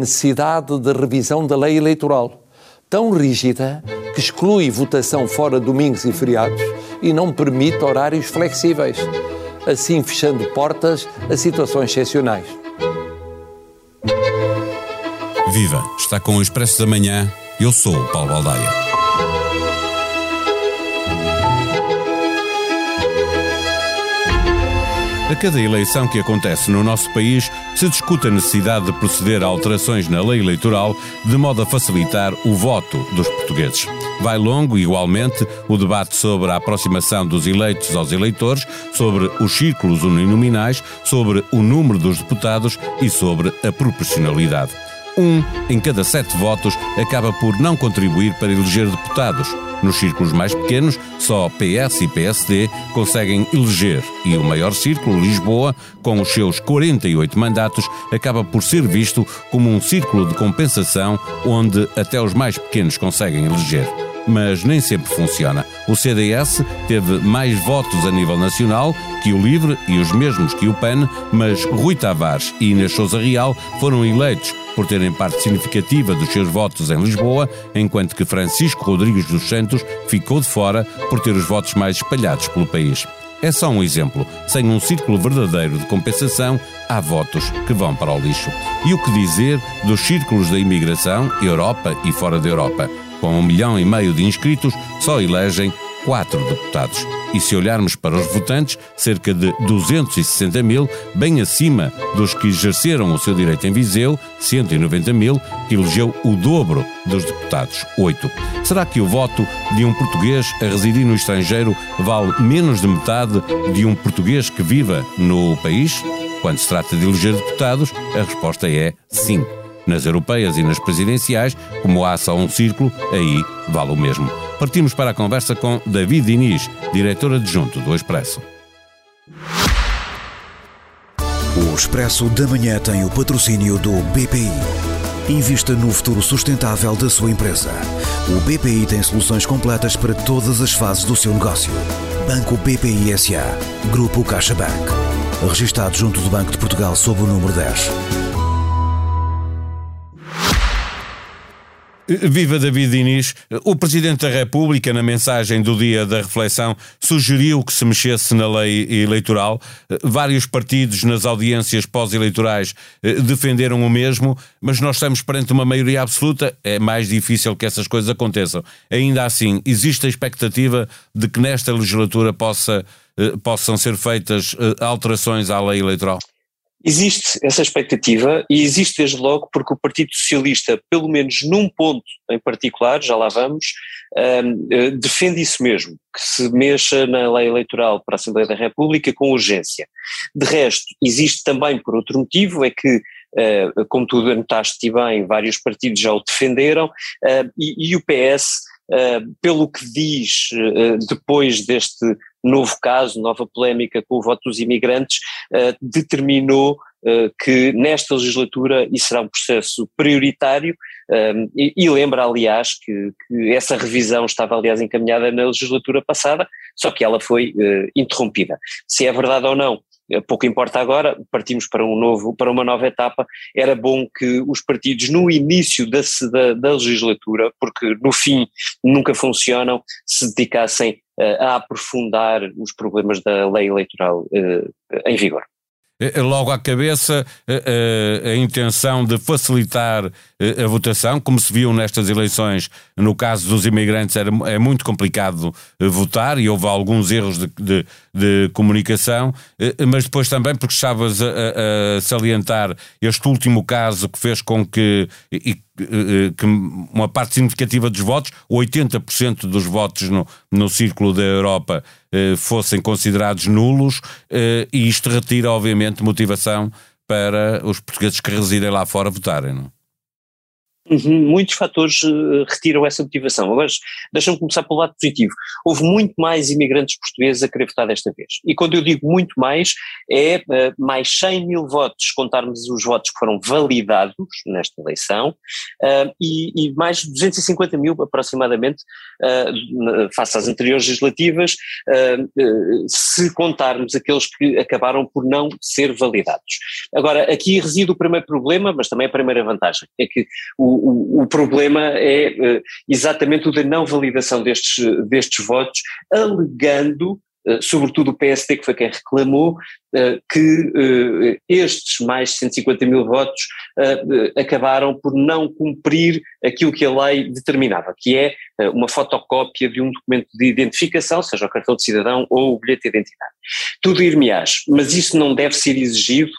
necessidade de revisão da lei eleitoral, tão rígida que exclui votação fora domingos e feriados e não permite horários flexíveis, assim fechando portas a situações excepcionais. Viva! Está com o Expresso da Manhã. Eu sou o Paulo Baldaia. A cada eleição que acontece no nosso país, se discute a necessidade de proceder a alterações na lei eleitoral de modo a facilitar o voto dos portugueses. Vai longo, igualmente, o debate sobre a aproximação dos eleitos aos eleitores, sobre os círculos uninominais, sobre o número dos deputados e sobre a proporcionalidade. Um em cada sete votos acaba por não contribuir para eleger deputados. Nos círculos mais pequenos, só PS e PSD conseguem eleger e o maior círculo, Lisboa, com os seus 48 mandatos, acaba por ser visto como um círculo de compensação onde até os mais pequenos conseguem eleger mas nem sempre funciona. O CDS teve mais votos a nível nacional que o LIVRE e os mesmos que o PAN, mas Rui Tavares e Inês Souza Real foram eleitos por terem parte significativa dos seus votos em Lisboa, enquanto que Francisco Rodrigues dos Santos ficou de fora por ter os votos mais espalhados pelo país. É só um exemplo. Sem um círculo verdadeiro de compensação, há votos que vão para o lixo. E o que dizer dos círculos da imigração, Europa e fora da Europa? Com um milhão e meio de inscritos, só elegem quatro deputados. E se olharmos para os votantes, cerca de 260 mil, bem acima dos que exerceram o seu direito em Viseu, 190 mil, que elegeu o dobro dos deputados, 8. Será que o voto de um português a residir no estrangeiro vale menos de metade de um português que viva no país? Quando se trata de eleger deputados, a resposta é sim. Nas europeias e nas presidenciais, como há só um círculo, aí vale o mesmo. Partimos para a conversa com David Diniz, diretor adjunto do Expresso. O Expresso da Manhã tem o patrocínio do BPI. Invista no futuro sustentável da sua empresa. O BPI tem soluções completas para todas as fases do seu negócio. Banco BPI SA. Grupo CaixaBank. Registrado junto do Banco de Portugal sob o número 10. Viva David Diniz. O Presidente da República, na mensagem do dia da reflexão, sugeriu que se mexesse na lei eleitoral. Vários partidos nas audiências pós-eleitorais eh, defenderam o mesmo, mas nós estamos perante uma maioria absoluta. É mais difícil que essas coisas aconteçam. Ainda assim, existe a expectativa de que nesta legislatura possa, eh, possam ser feitas eh, alterações à lei eleitoral? Existe essa expectativa e existe desde logo porque o Partido Socialista, pelo menos num ponto em particular, já lá vamos, um, eh, defende isso mesmo, que se mexa na lei eleitoral para a Assembleia da República com urgência. De resto, existe também por outro motivo, é que Uh, como tu anotaste bem, vários partidos já o defenderam, uh, e, e, o PS, uh, pelo que diz depois deste novo caso, nova polémica com o voto dos imigrantes, uh, determinou uh, que nesta legislatura isso será um processo prioritário um, eh, e, e, lembra, aliás, que, que, essa revisão estava, aliás, encaminhada na legislatura passada, só que ela foi uh, interrompida. Se é verdade ou não, pouco importa agora, partimos para um novo, para uma nova etapa, era bom que os partidos no início da, da, da legislatura, porque no fim nunca funcionam, se dedicassem a aprofundar os problemas da lei eleitoral eh, em vigor. Eh, eh, logo à cabeça a, intenção de facilitar a votação, como se viu nestas eleições, no caso dos imigrantes era, é muito complicado votar e houve alguns erros de, de, de comunicação, mas depois também porque estavas a, a, salientar este último caso que fez com que, e, que uma parte significativa dos votos, 80% dos votos no, no círculo da Europa eh, fossem considerados nulos, eh, e isto retira, obviamente, motivação para os portugueses que residem lá fora votarem. Não? Uhum, muitos fatores uh, retiram essa motivação. Agora, deixa-me começar pelo lado positivo. Houve muito mais imigrantes portugueses a querer votar desta vez. E quando eu digo muito mais, é uh, mais 100 mil votos, contarmos os votos que foram validados nesta eleição, uh, e, e, mais 250 mil aproximadamente, face às anteriores legislativas, se contarmos aqueles que acabaram por não ser validados. Agora, aqui reside o primeiro problema, mas também a primeira vantagem, é que o, o, o, problema é uh, exatamente o da não validação destes, destes votos, alegando, uh, sobretudo o PSD, que foi quem reclamou, uh, que estes mais de 150 mil votos acabaram por não cumprir aquilo que a lei determinava, que é uma fotocópia de um documento de identificação, seja o cartão de cidadão ou o bilhete de identidade. Tudo ir-me-ás, mas isso não deve ser exigido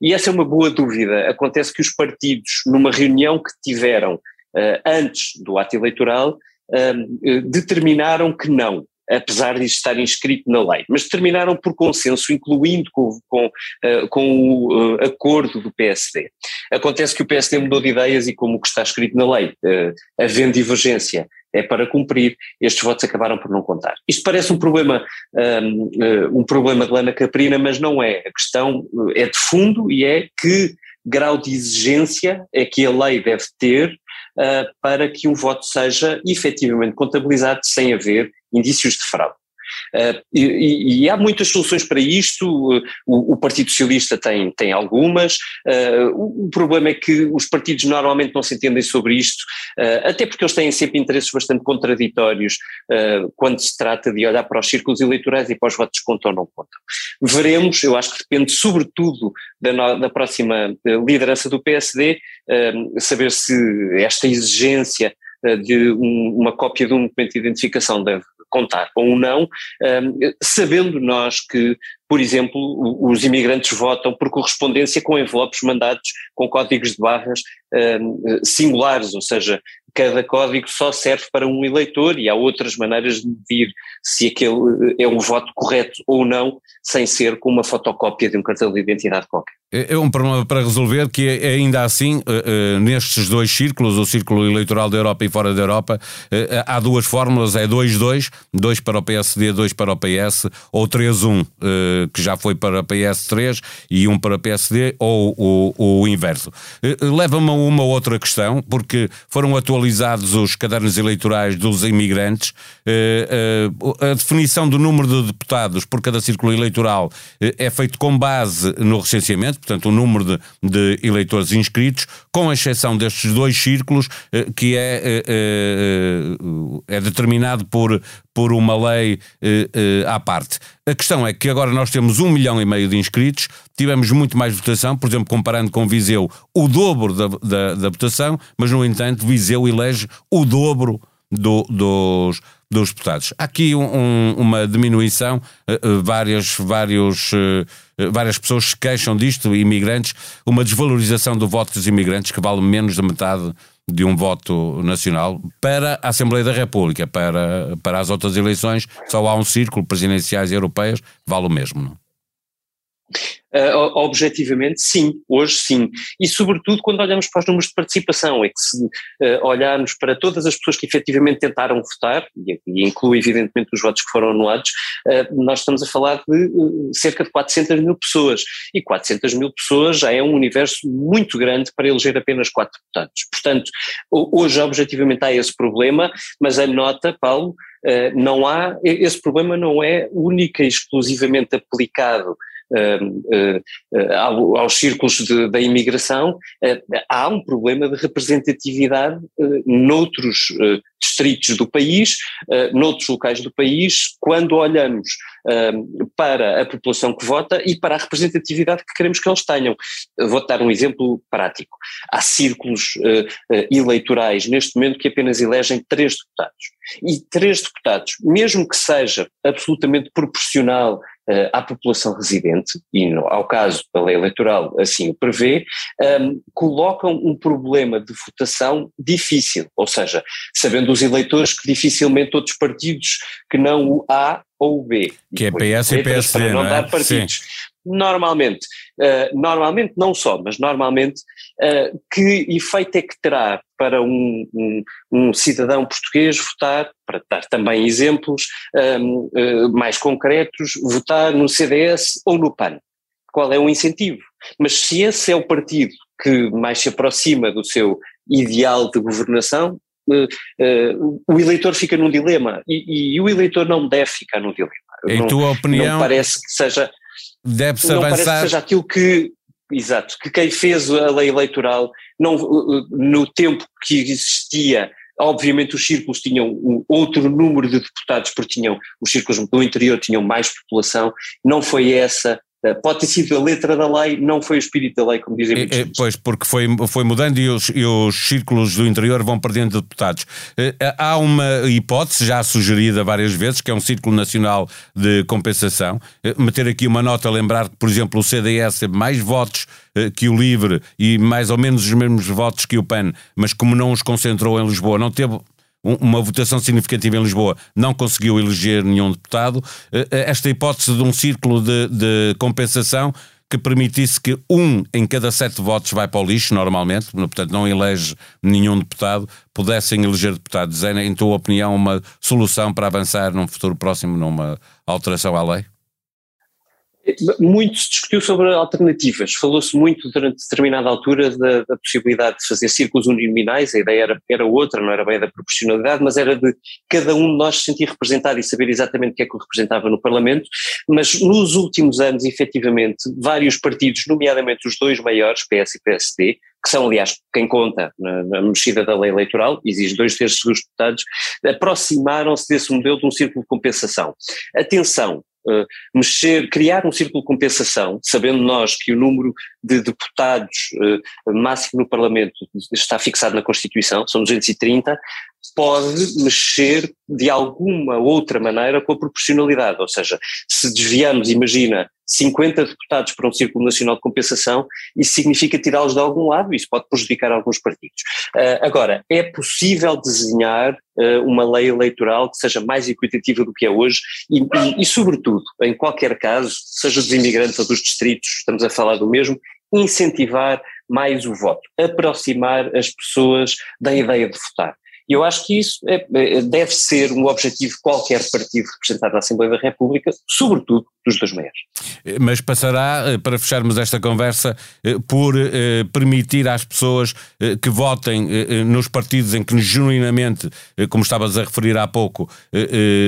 e essa é uma boa dúvida. Acontece que os partidos, numa reunião que tiveram uh, antes do ato eleitoral, uh, determinaram que não, apesar de estar inscrito na lei, mas determinaram por consenso, incluindo com, com, uh, com o uh, acordo do PSD. Acontece que o PSD mudou de ideias e, como o que está escrito na lei, uh, havendo divergência é para cumprir, estes votos acabaram por não contar. Isto parece um problema, um, eh, um problema de lana caprina, mas não é. A questão eh, é de fundo e é que grau de exigência é que a lei deve ter uh, para que um voto seja efetivamente contabilizado sem haver indícios de fraude. Uh, e, e, há muitas soluções para isto, o, o Partido Socialista tem, tem algumas, uh, o, o, problema é que os partidos normalmente não se entendem sobre isto, uh, até porque eles têm sempre interesses bastante contraditórios quando se trata de olhar para os círculos eleitorais e para os votos que contam ou não contam. Veremos, eu acho que depende sobretudo da, no, da próxima liderança do PSD, saber se esta exigência de um, uma cópia de um documento de identificação deve contar ou não, sabendo nós que, por exemplo, os imigrantes votam por correspondência com envelopes mandados com códigos de barras singulares, ou seja, cada código só serve para um eleitor e há outras maneiras de medir se aquele é um voto correto ou não, sem ser com uma fotocópia de um cartão de identidade qualquer. É, é um problema para resolver que é, ainda assim, uh, uh, nestes dois círculos, o círculo eleitoral da Europa e fora da Europa, há duas fórmulas, é 2-2, 2 para o PSD, 2 para o PS, ou 3-1, que já foi para o PS3 e 1 para o PSD, ou o, o inverso. Leva-me a uma outra questão, porque foram atualizados os cadernos eleitorais dos imigrantes, a definição do número de deputados por cada círculo eleitoral é feito com base no recenseamento, portanto, o número de, de eleitores inscritos, com exceção destes dois círculos, eh, que é, eh, eh, é determinado por, por uma lei à parte. A questão é que agora nós temos um milhão e meio de inscritos, tivemos muito mais votação, por exemplo, comparando com Viseu, o dobro da, da, da votação, mas no entanto Viseu elege o dobro do, dos, dos deputados. Há aqui um, uma diminuição, uh, várias, vários, uh, várias pessoas se queixam disto, imigrantes, uma desvalorização do voto dos imigrantes que vale menos da metade de um voto nacional para a Assembleia da República, para, para as outras eleições, só há um círculo presidenciais europeias, vale o mesmo, não? Uh, objetivamente, sim, hoje sim. E sobretudo quando olhamos para os números de participação, é que se uh, olharmos para todas as pessoas que efetivamente tentaram votar, e, e inclui evidentemente os votos que foram anulados, uh, nós estamos a falar de cerca de 400 mil pessoas. E 400 mil pessoas já é um universo muito grande para eleger apenas quatro deputados. Portanto, hoje objetivamente há esse problema, mas a nota, Paulo, não há, esse problema não é única e exclusivamente aplicado uh, uh, aos círculos de, da imigração, há um problema de representatividade noutros distritos do país, noutros locais do país, quando olhamos para a população que vota e para a representatividade que queremos que eles tenham. Vou dar um exemplo prático. Há círculos eleitorais neste momento que apenas elegem três deputados. E três deputados, mesmo que seja absolutamente proporcional uh, à população residente, e no, ao caso da lei eleitoral assim o prevê, um, colocam um problema de votação difícil, ou seja, sabendo os eleitores que dificilmente outros partidos que não o A ou o B. Que é PS e PSD, não, não é? dar partidos. Sim normalmente, uh, normalmente não só, mas normalmente, uh, que efeito é que terá para um, um, um, cidadão português votar, para dar também exemplos um, uh, mais concretos, votar no CDS ou no PAN? Qual é o incentivo? Mas se esse é o partido que mais se aproxima do seu ideal de governação, o eleitor fica num dilema e, e, o eleitor não deve ficar num dilema. Em não, tua opinião, não parece que seja deve-se não avançar. Parece que seja aquilo que exato que quem fez a lei eleitoral não no tempo que existia Obviamente os círculos tinham um outro número de deputados porque tinham os círculos do interior tinham mais população, não foi essa eh, pode ter sido a letra da lei, não foi o espírito da lei, como dizem muitos. É, pois, porque foi, foi mudando e os, e os círculos do interior vão perdendo deputados. Eh, há uma hipótese já sugerida várias vezes, que é um círculo nacional de compensação. Meter aqui uma nota a lembrar que, por exemplo, o CDS teve mais votos que o LIVRE e mais ou menos os mesmos votos que o PAN, mas como não os concentrou em Lisboa, não teve uma votação significativa em Lisboa, não conseguiu eleger nenhum deputado. Eh, eh, esta hipótese de um círculo de, de compensação que permitisse que um em cada sete votos vai para o lixo, normalmente, portanto não elege nenhum deputado, pudessem eleger deputados. É, em tua opinião, uma solução para avançar num futuro próximo numa alteração à lei? Muito se discutiu sobre alternativas, falou-se muito durante determinada altura da, da, possibilidade de fazer círculos uninominais, a ideia era, era outra, não era bem da proporcionalidade, mas era de cada um de nós se sentir representado e saber exatamente o que é que o representava no Parlamento, mas nos últimos anos, efetivamente, vários partidos, nomeadamente os dois maiores, PS e PSD, que são, aliás, quem conta na, na mexida da lei eleitoral, exige dois terços dos deputados, aproximaram-se desse modelo de um círculo de compensação. Atenção, mexer, criar um círculo de compensação, sabendo nós que o número de deputados uh, máximo no Parlamento está fixado na Constituição, são 230, pode mexer de alguma outra maneira com a proporcionalidade, ou seja, se desviamos, imagina, 50 deputados para um Círculo Nacional de Compensação, isso significa tirá-los de algum lado, isso pode prejudicar alguns partidos. Uh, agora, é possível desenhar uh, uma lei eleitoral que seja mais equitativa do que é hoje e, e, e, sobretudo, em qualquer caso, seja dos imigrantes ou dos distritos, estamos a falar do mesmo, incentivar mais o voto, aproximar as pessoas da ideia de votar. E eu acho que isso é, é, deve ser um objetivo de qualquer partido representado na Assembleia da República, sobretudo dos dois maiores. Mas passará, eh, para fecharmos esta conversa, eh, por eh, permitir às pessoas que votem nos partidos em que genuinamente, como estavas a referir há pouco,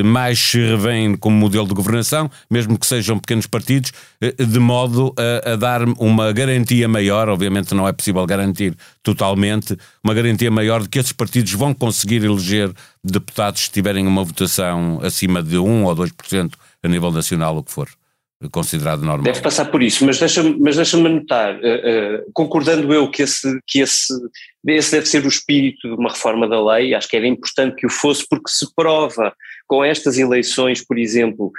mais se revêem como modelo de governação, mesmo que sejam pequenos partidos, de modo a, a dar uma garantia maior, obviamente não é possível garantir totalmente, uma garantia maior de que esses partidos vão conseguir eleger deputados se tiverem uma votação acima de 1 ou 2% a nível nacional, o que for considerado normal. Deve passar por isso, mas deixa-me mas deixa anotar, uh, uh, concordando eu que, esse, que esse, esse deve ser o espírito de uma reforma da lei, acho que era importante que o fosse, porque se prova com estas eleições, por exemplo,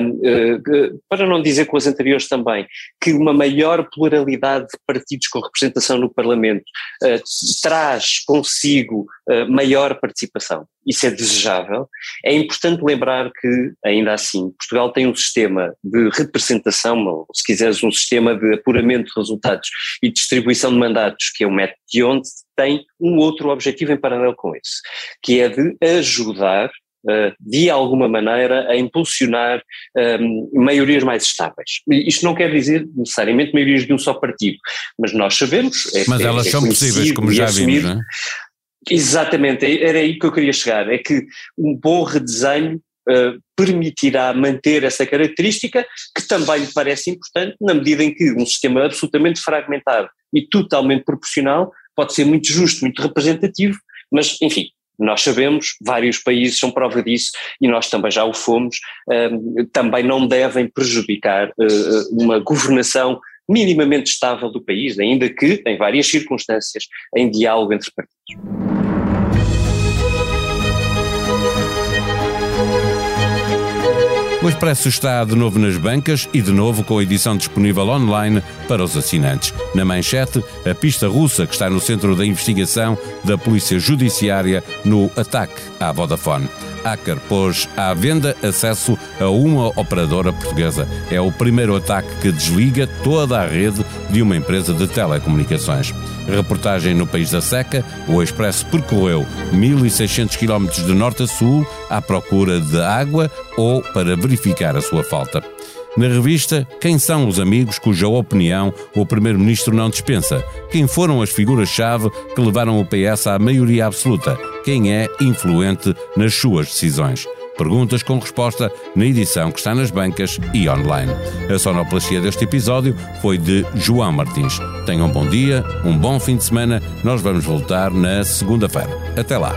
um, uh, para não dizer com as anteriores também, que uma maior pluralidade de partidos com representação no Parlamento uh, traz consigo maior participação. Isso é desejável. É importante lembrar que, ainda assim, Portugal tem um sistema de representação, ou se quiseres, um sistema de apuramento de resultados e distribuição de mandatos, que é o método de onde tem um outro objetivo em paralelo com esse, que é de ajudar eh, de alguma maneira a impulsionar um, ehm, maiorias mais estáveis. Isto não quer dizer necessariamente maiorias de um só partido, mas nós sabemos. É, mas elas é, são possíveis, como já vimos, não é? Exatamente, era aí que eu queria chegar, é que um bom redesenho Uh, permitirá manter essa característica, que também me parece importante, na medida em que um sistema absolutamente fragmentado e totalmente proporcional pode ser muito justo, muito representativo, mas, enfim, nós sabemos, vários países são prova disso e nós também já o fomos, também não devem prejudicar uh, uma governação minimamente estável do país, ainda que, em várias circunstâncias, em diálogo entre partidos. O Expresso está de novo nas bancas e de novo com a edição disponível online para os assinantes. Na manchete, a pista russa que está no centro da investigação da Polícia Judiciária no ataque à Vodafone. Hacker pôs à venda acesso a uma operadora portuguesa. É o primeiro ataque que desliga toda a rede de uma empresa de telecomunicações. Reportagem no País da Seca, o Expresso percorreu 1.600 km de norte a sul à procura de água ou para verificar a sua falta. Na revista, quem são os amigos cuja opinião o Primeiro-Ministro não dispensa? Quem foram as figuras-chave que levaram o PS à maioria absoluta? Quem é influente nas suas decisões? Perguntas com resposta na edição que está nas bancas e online. A sonoplastia deste episódio foi de João Martins. Tenham um bom dia, um bom fim de semana. Nós vamos voltar na segunda-feira. Até lá.